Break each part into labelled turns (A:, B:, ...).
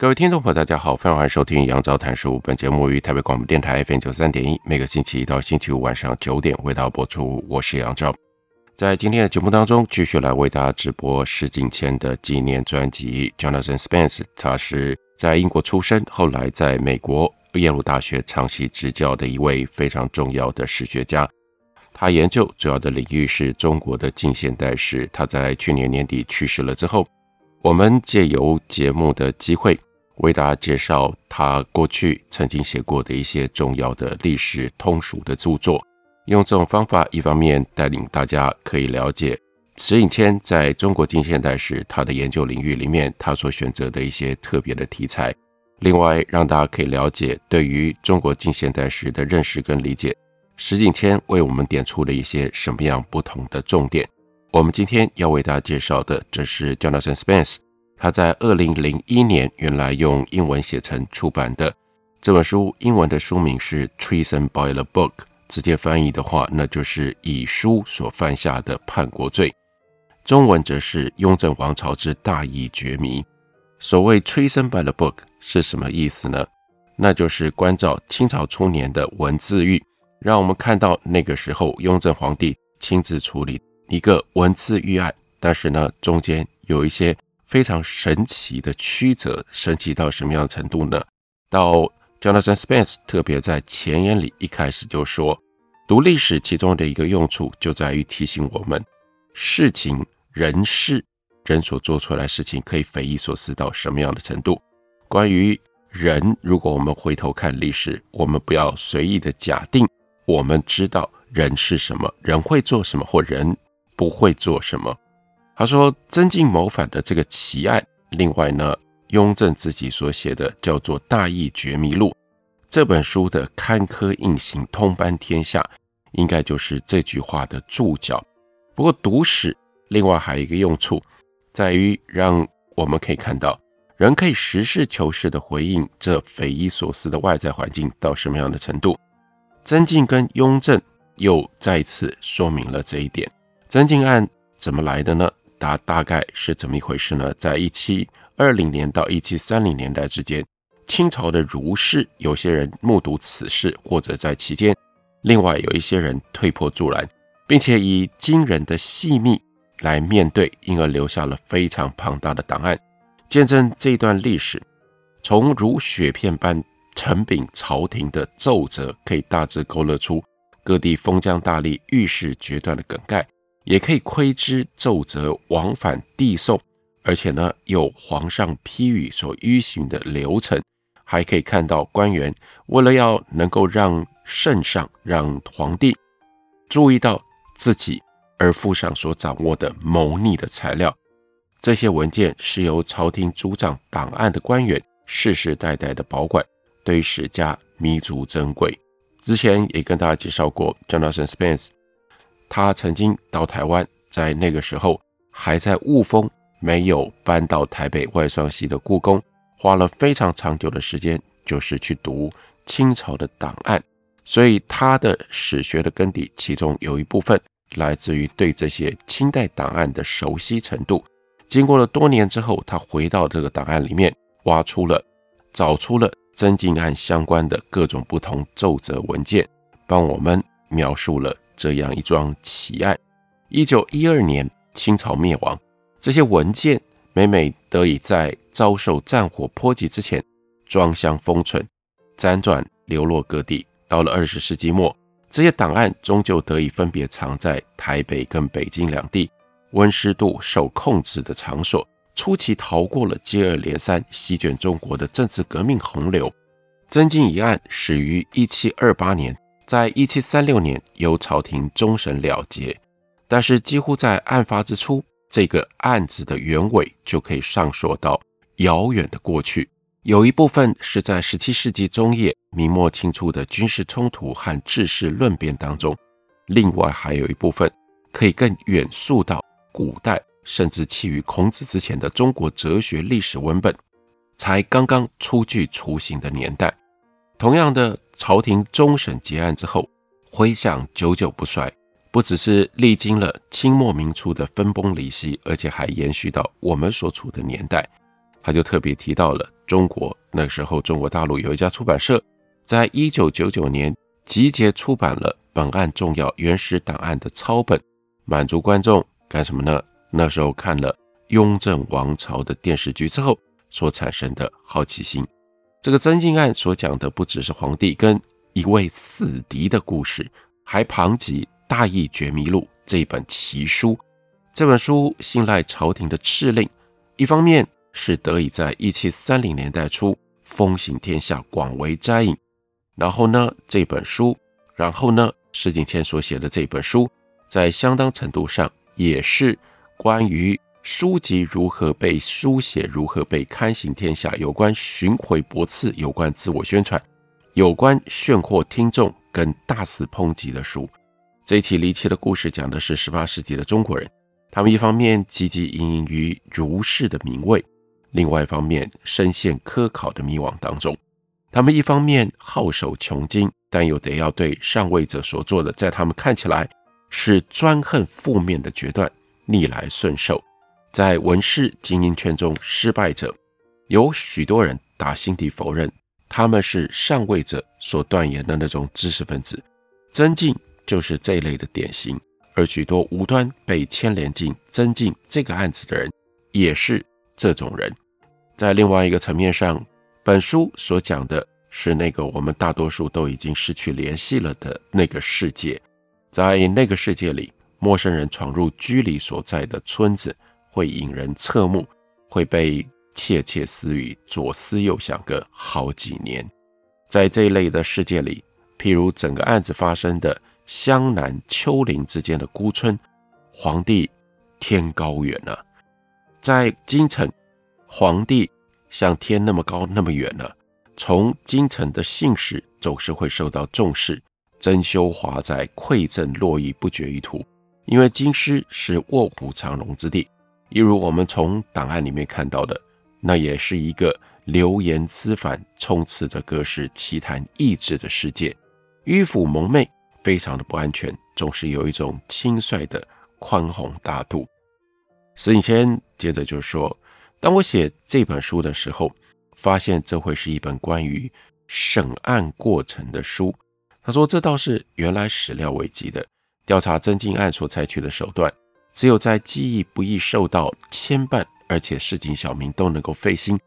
A: 各位听众朋友，大家好，非常欢迎收听杨照谈书。本节目于台北广播电台 FM 九三点一，每个星期一到星期五晚上九点为大家播出。我是杨照，在今天的节目当中，继续来为大家直播石景谦的纪念专辑。Jonathan Spence，他是在英国出生，后来在美国耶鲁大学长期执教的一位非常重要的史学家。他研究主要的领域是中国的近现代史。他在去年年底去世了之后，我们借由节目的机会。为大家介绍他过去曾经写过的一些重要的历史通俗的著作，用这种方法，一方面带领大家可以了解石景谦在中国近现代史他的研究领域里面他所选择的一些特别的题材；另外，让大家可以了解对于中国近现代史的认识跟理解，石景谦为我们点出了一些什么样不同的重点。我们今天要为大家介绍的，这是 Jonathan Spence。他在二零零一年原来用英文写成出版的这本书，英文的书名是《Treason by the Book》，直接翻译的话，那就是以书所犯下的叛国罪。中文则是《雍正王朝之大义绝迷》。所谓 “Treason by the Book” 是什么意思呢？那就是关照清朝初年的文字狱，让我们看到那个时候雍正皇帝亲自处理一个文字狱案，但是呢，中间有一些。非常神奇的曲折，神奇到什么样的程度呢？到 Jonathan Spence 特别在前言里一开始就说，读历史其中的一个用处就在于提醒我们，事情、人事、人所做出来事情可以匪夷所思到什么样的程度。关于人，如果我们回头看历史，我们不要随意的假定我们知道人是什么，人会做什么，或人不会做什么。他说：“曾静谋反的这个奇案，另外呢，雍正自己所写的叫做《大义绝迷录》这本书的坎坷硬行，通颁天下，应该就是这句话的注脚。不过读史，另外还有一个用处，在于让我们可以看到，人可以实事求是的回应这匪夷所思的外在环境到什么样的程度。曾静跟雍正又再次说明了这一点。曾静案怎么来的呢？”大大概是怎么一回事呢？在一七二零年到一七三零年代之间，清朝的儒士有些人目睹此事，或者在期间，另外有一些人推波助澜，并且以惊人的细密来面对，因而留下了非常庞大的档案，见证这段历史。从如雪片般承禀朝廷的奏折，可以大致勾勒出各地封疆大吏遇事决断的梗概。也可以窥知奏折往返递送，而且呢，有皇上批语所依循的流程，还可以看到官员为了要能够让圣上、让皇帝注意到自己而附上所掌握的谋逆的材料。这些文件是由朝廷主掌档案的官员世世代代的保管，对史家弥足珍贵。之前也跟大家介绍过，Jonathan Spence。他曾经到台湾，在那个时候还在雾峰，没有搬到台北外双溪的故宫，花了非常长久的时间，就是去读清朝的档案。所以他的史学的根底，其中有一部分来自于对这些清代档案的熟悉程度。经过了多年之后，他回到这个档案里面，挖出了、找出了曾静案相关的各种不同奏折文件，帮我们描述了。这样一桩奇案，一九一二年清朝灭亡，这些文件每每得以在遭受战火波及之前装箱封存，辗转流落各地。到了二十世纪末，这些档案终究得以分别藏在台北跟北京两地温湿度受控制的场所，初期逃过了接二连三席卷中国的政治革命洪流。曾静一案始于一七二八年。在一七三六年由朝廷终审了结，但是几乎在案发之初这个案子的原委就可以上溯到遥远的过去。有一部分是在十七世纪中叶明末清初的军事冲突和治世论辩当中，另外还有一部分可以更远溯到古代，甚至起于孔子之前的中国哲学历史文本，才刚刚初具雏形的年代。同样的，朝廷终审结案之后，回响久久不衰，不只是历经了清末民初的分崩离析，而且还延续到我们所处的年代。他就特别提到了中国那时候，中国大陆有一家出版社，在一九九九年集结出版了本案重要原始档案的抄本，满足观众干什么呢？那时候看了雍正王朝的电视剧之后所产生的好奇心。这个增进案所讲的不只是皇帝跟一位死敌的故事，还旁及《大义觉迷录》这本奇书。这本书信赖朝廷的敕令，一方面。是得以在一七三零年代初风行天下，广为摘引。然后呢，这本书，然后呢，石景谦所写的这本书，在相当程度上也是关于书籍如何被书写、如何被刊行天下，有关巡回驳斥、有关自我宣传、有关炫惑听众跟大肆抨击的书。这一起离奇的故事讲的是十八世纪的中国人，他们一方面汲汲营营于儒士的名位。另外一方面，深陷科考的迷惘当中，他们一方面好守穷经，但又得要对上位者所做的，在他们看起来是专横负面的决断逆来顺受。在文士精英圈中，失败者有许多人打心底否认他们是上位者所断言的那种知识分子。曾静就是这一类的典型，而许多无端被牵连进曾静这个案子的人，也是。这种人，在另外一个层面上，本书所讲的是那个我们大多数都已经失去联系了的那个世界。在那个世界里，陌生人闯入居里所在的村子，会引人侧目，会被窃窃私语左思右想个好几年。在这一类的世界里，譬如整个案子发生的湘南丘陵之间的孤村，皇帝天高远了。在京城，皇帝像天那么高那么远呢。从京城的信使总是会受到重视，珍饈华哉，馈赠络绎不绝于途。因为京师是卧虎藏龙之地，一如我们从档案里面看到的，那也是一个流言滋反、充斥着各式奇谈异志的世界，迂腐蒙昧，非常的不安全，总是有一种轻率的宽宏大度。石景谦接着就说：“当我写这本书的时候，发现这会是一本关于审案过程的书。”他说：“这倒是原来始料未及的。调查增进案所采取的手段，只有在记忆不易受到牵绊，而且市井小民都能够费心，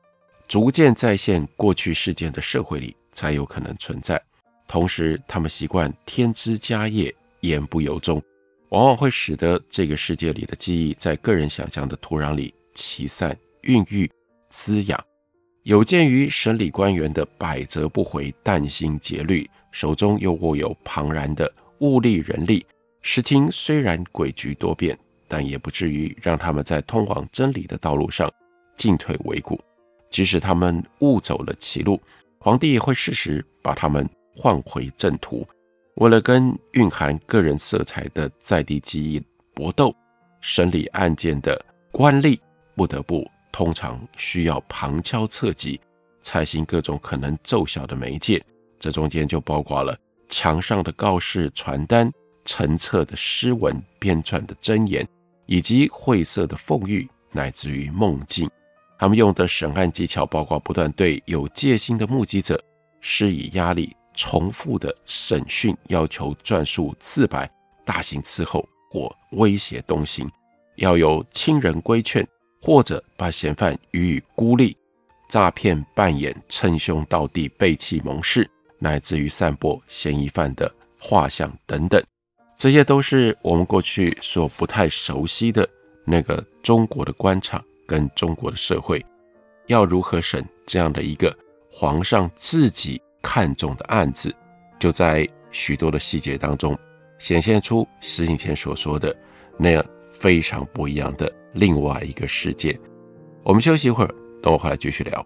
A: 逐渐再现过去事件的社会里，才有可能存在。同时，他们习惯添枝加叶，言不由衷。”往往会使得这个世界里的记忆在个人想象的土壤里齐散、孕育、滋养。有鉴于审理官员的百折不回、殫心竭虑，手中又握有庞然的物力人力，实情虽然诡谲多变，但也不至于让他们在通往真理的道路上进退维谷。即使他们误走了歧路，皇帝也会适时把他们换回正途。为了跟蕴含个人色彩的在地记忆搏斗，审理案件的官吏不得不通常需要旁敲侧击，采行各种可能奏效的媒介。这中间就包括了墙上的告示传单、成册的诗文、编撰的箴言，以及晦涩的讽喻，乃至于梦境。他们用的审案技巧包括不断对有戒心的目击者施以压力。重复的审讯，要求转述自白，大刑伺候或威胁东行，要有亲人规劝，或者把嫌犯予以孤立，诈骗扮演称兄道弟、背弃盟誓，乃至于散播嫌疑犯的画像等等，这些都是我们过去所不太熟悉的那个中国的官场跟中国的社会，要如何审这样的一个皇上自己。看重的案子，就在许多的细节当中显现出石景谦所说的那样非常不一样的另外一个世界。我们休息一会儿，等我回来继续聊。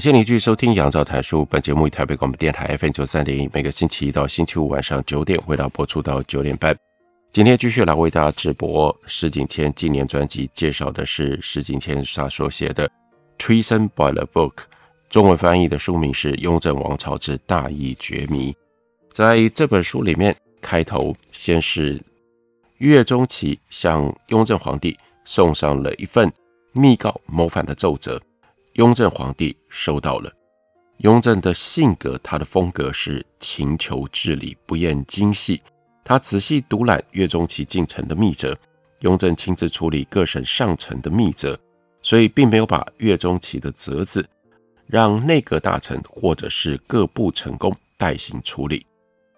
A: 感谢您继续收听《杨照谈书》。本节目以台北广播电台 FM 九三点一，每个星期一到星期五晚上九点，回到播出到九点半。今天继续来为大家直播石景谦纪念专辑，介绍的是石景谦他所写的《Treason by the Book》，中文翻译的书名是《雍正王朝之大义绝迷》。在这本书里面，开头先是岳钟琪向雍正皇帝送上了一份密告谋反的奏折。雍正皇帝收到了。雍正的性格，他的风格是勤求治理，不厌精细。他仔细读览岳钟琪进呈的密折，雍正亲自处理各省上呈的密折，所以并没有把岳钟琪的折子让内阁大臣或者是各部臣工代行处理，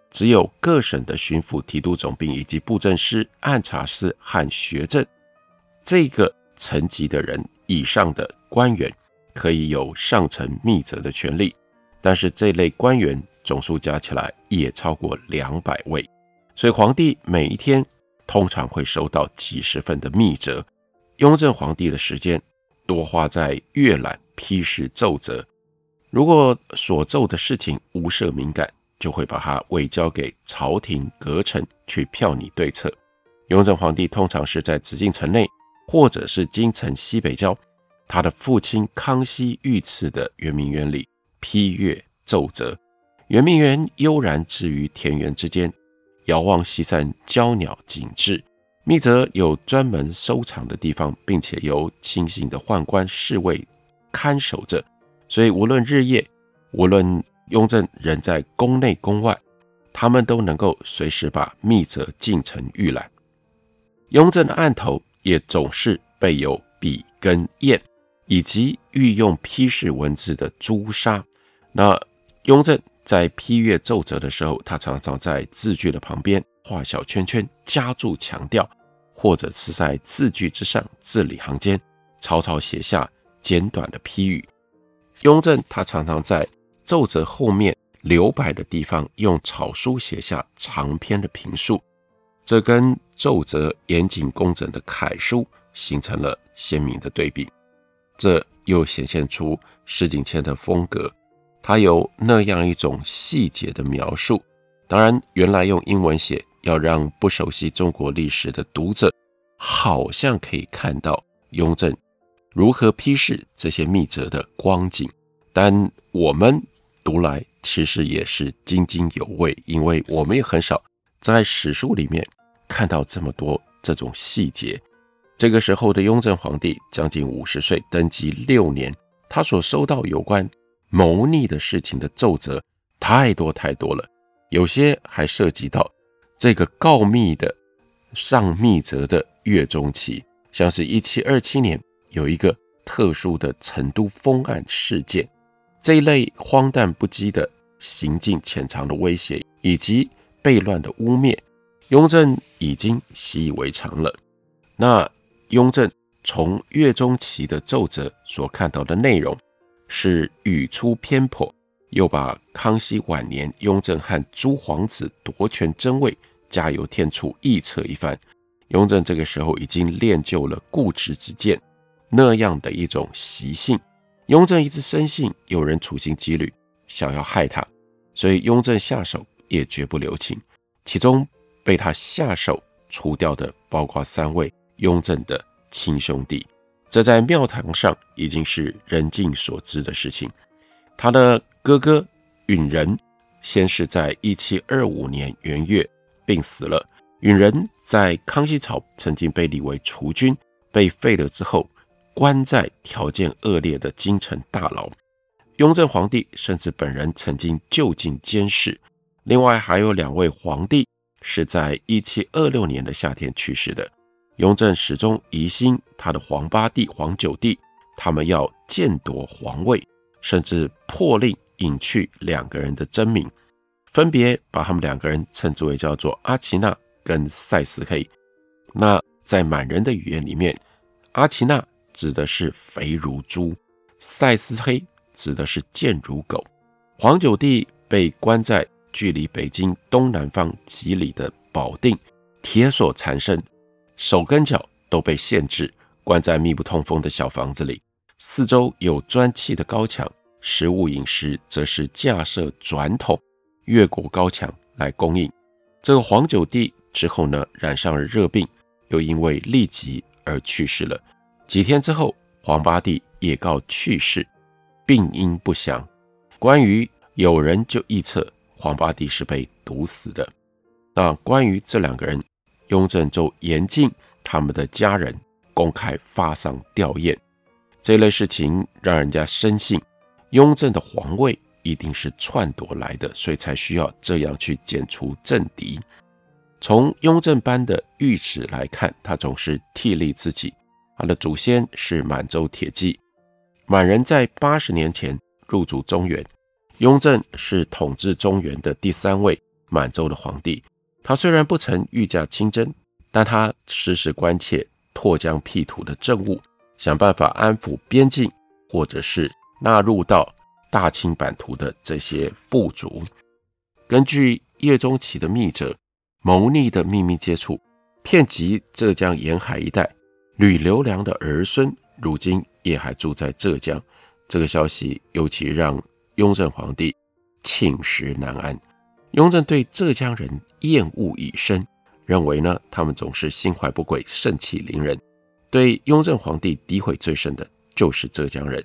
A: 只有各省的巡抚、提督总兵以及布政司、按察司和学政这个层级的人以上的官员。可以有上呈密折的权利，但是这类官员总数加起来也超过两百位，所以皇帝每一天通常会收到几十份的密折。雍正皇帝的时间多花在阅览批示奏折，如果所奏的事情无涉敏感，就会把它委交给朝廷阁臣去票拟对策。雍正皇帝通常是在紫禁城内，或者是京城西北郊。他的父亲康熙御赐的圆明园里批阅奏折，圆明园悠然置于田园之间，遥望西山娇鸟景致。密折有专门收藏的地方，并且由亲信的宦官侍卫看守着，所以无论日夜，无论雍正人在宫内宫外，他们都能够随时把密折进城预览。雍正的案头也总是备有笔跟砚。以及御用批示文字的朱砂。那雍正在批阅奏折的时候，他常常在字句的旁边画小圈圈，加注强调，或者是在字句之上字里行间草草写下简短的批语。雍正他常常在奏折后面留白的地方用草书写下长篇的评述，这跟奏折严谨工整的楷书形成了鲜明的对比。这又显现出石景谦的风格，他有那样一种细节的描述。当然，原来用英文写，要让不熟悉中国历史的读者，好像可以看到雍正如何批示这些密折的光景。但我们读来其实也是津津有味，因为我们也很少在史书里面看到这么多这种细节。这个时候的雍正皇帝将近五十岁，登基六年，他所收到有关谋逆的事情的奏折太多太多了，有些还涉及到这个告密的上密折的月中期，像是一七二七年有一个特殊的成都封案事件，这一类荒诞不羁的行径、潜藏的威胁以及悖乱的污蔑，雍正已经习以为常了。那雍正从岳中琪的奏折所看到的内容是语出偏颇，又把康熙晚年雍正和诸皇子夺权争位加油添醋臆测一番。雍正这个时候已经练就了固执己见那样的一种习性。雍正一直深信有人处心积虑想要害他，所以雍正下手也绝不留情。其中被他下手除掉的包括三位雍正的亲兄弟，这在庙堂上已经是人尽所知的事情。他的哥哥允仁先是在一七二五年元月病死了。允仁在康熙朝曾经被立为储君，被废了之后，关在条件恶劣的京城大牢。雍正皇帝甚至本人曾经就近监视。另外还有两位皇帝是在一七二六年的夏天去世的。雍正始终疑心他的皇八弟、皇九弟，他们要剑夺皇位，甚至破令隐去两个人的真名，分别把他们两个人称之为叫做阿奇娜跟赛斯黑。那在满人的语言里面，阿奇娜指的是肥如猪，赛斯黑指的是贱如狗。皇九弟被关在距离北京东南方几里的保定，铁锁缠身。手跟脚都被限制，关在密不通风的小房子里，四周有砖砌的高墙，食物饮食则是架设转筒，越过高墙来供应。这个黄九弟之后呢，染上了热病，又因为痢疾而去世了。几天之后，黄八弟也告去世，病因不详。关于有人就臆测黄八弟是被毒死的。那关于这两个人。雍正就严禁他们的家人公开发丧吊唁，这类事情让人家深信雍正的皇位一定是篡夺来的，所以才需要这样去剪除政敌。从雍正颁的諭旨来看，他总是替立自己。他的祖先是满洲铁骑，满人在八十年前入主中原，雍正是统治中原的第三位满洲的皇帝。他虽然不曾御驾亲征，但他时时关切拓疆辟土的政务，想办法安抚边境，或者是纳入到大清版图的这些部族。根据叶中启的密则，谋逆的秘密接触，遍及浙江沿海一带。吕留良的儿孙如今也还住在浙江。这个消息尤其让雍正皇帝寝食难安。雍正对浙江人厌恶已深，认为呢，他们总是心怀不轨、盛气凌人。对雍正皇帝诋毁最深的就是浙江人。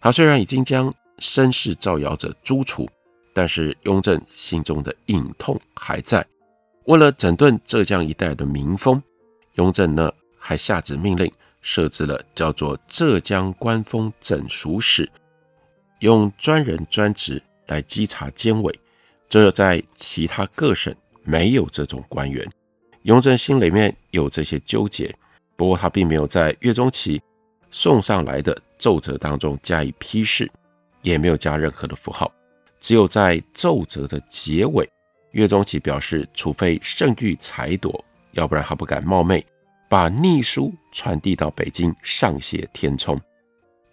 A: 他虽然已经将身世造谣者诛除，但是雍正心中的隐痛还在。为了整顿浙江一带的民风，雍正呢还下旨命令设置了叫做浙江官风整肃使，用专人专职来稽查监委。这在其他各省没有这种官员，雍正心里面有这些纠结，不过他并没有在岳钟琪送上来的奏折当中加以批示，也没有加任何的符号，只有在奏折的结尾，岳钟琪表示，除非圣谕裁夺，要不然他不敢冒昧把逆书传递到北京上榭填充。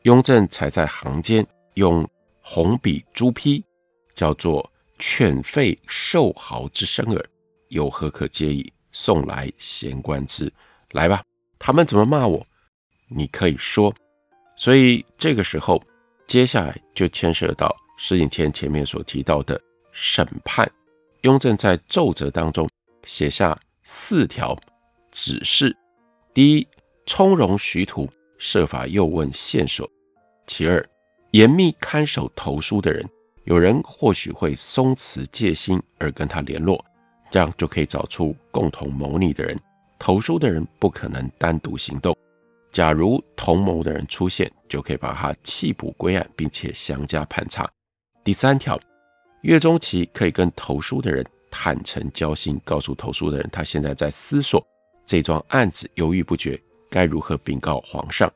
A: 雍正才在行间用红笔朱批，叫做。犬吠兽嚎之声耳，有何可介意？送来闲观之。来吧，他们怎么骂我？你可以说。所以这个时候，接下来就牵涉到石景谦前面所提到的审判。雍正在奏折当中写下四条指示：第一，从容徐图，设法诱问线索；其二，严密看守投书的人。有人或许会松弛戒心而跟他联络，这样就可以找出共同谋逆的人。投书的人不可能单独行动，假如同谋的人出现，就可以把他弃捕归案，并且详加盘查。第三条，月中期可以跟投书的人坦诚交心，告诉投书的人，他现在在思索这桩案子，犹豫不决，该如何禀告皇上。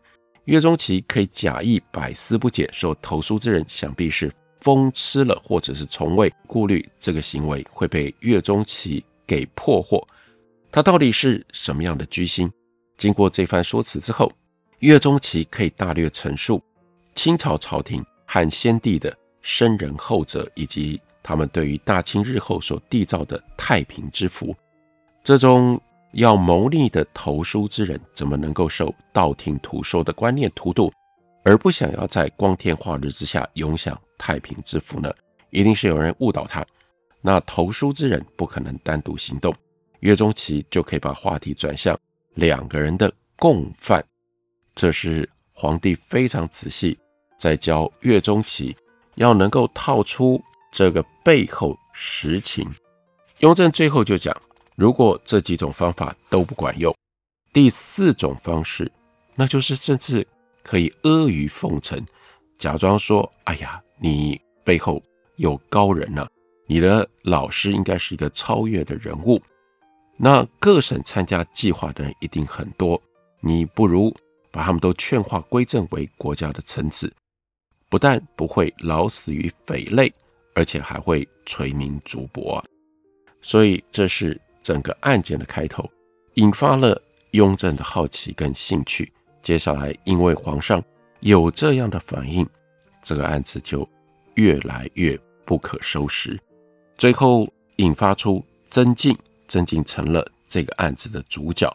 A: 岳钟琪可以假意百思不解，说投书之人想必是疯吃了，或者是从未顾虑这个行为会被岳钟琪给破获。他到底是什么样的居心？经过这番说辞之后，岳钟琪可以大略陈述清朝朝廷和先帝的生仁厚泽，以及他们对于大清日后所缔造的太平之福。这种要谋逆的投书之人，怎么能够受道听途说的观念荼毒，而不想要在光天化日之下永享太平之福呢？一定是有人误导他。那投书之人不可能单独行动。岳钟琪就可以把话题转向两个人的共犯，这是皇帝非常仔细在教岳钟琪要能够套出这个背后实情。雍正最后就讲，如果这几种方法都不管用，第四种方式，那就是甚至可以阿谀奉承，假装说：“哎呀，你背后有高人呢、你的老师应该是一个超越的人物。”那各省参加计划的人一定很多，你不如把他们都劝化归正为国家的臣子，不但不会老死于匪类，而且还会垂名竹帛啊！所以这是整个案件的开头，引发了雍正的好奇跟兴趣。接下来，因为皇上有这样的反应，这个案子就越来越不可收拾，最后引发出曾静。曾静成了这个案子的主角，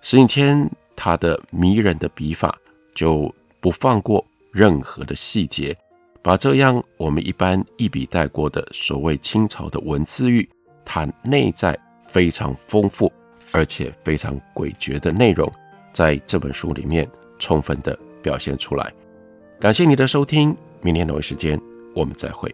A: 石景谦他的迷人的笔法就不放过任何的细节，把这样我们一般一笔带过的所谓清朝的文字狱，它内在非常丰富而且非常诡谲的内容，在这本书里面充分的表现出来。感谢你的收听，明天同一时间我们再会。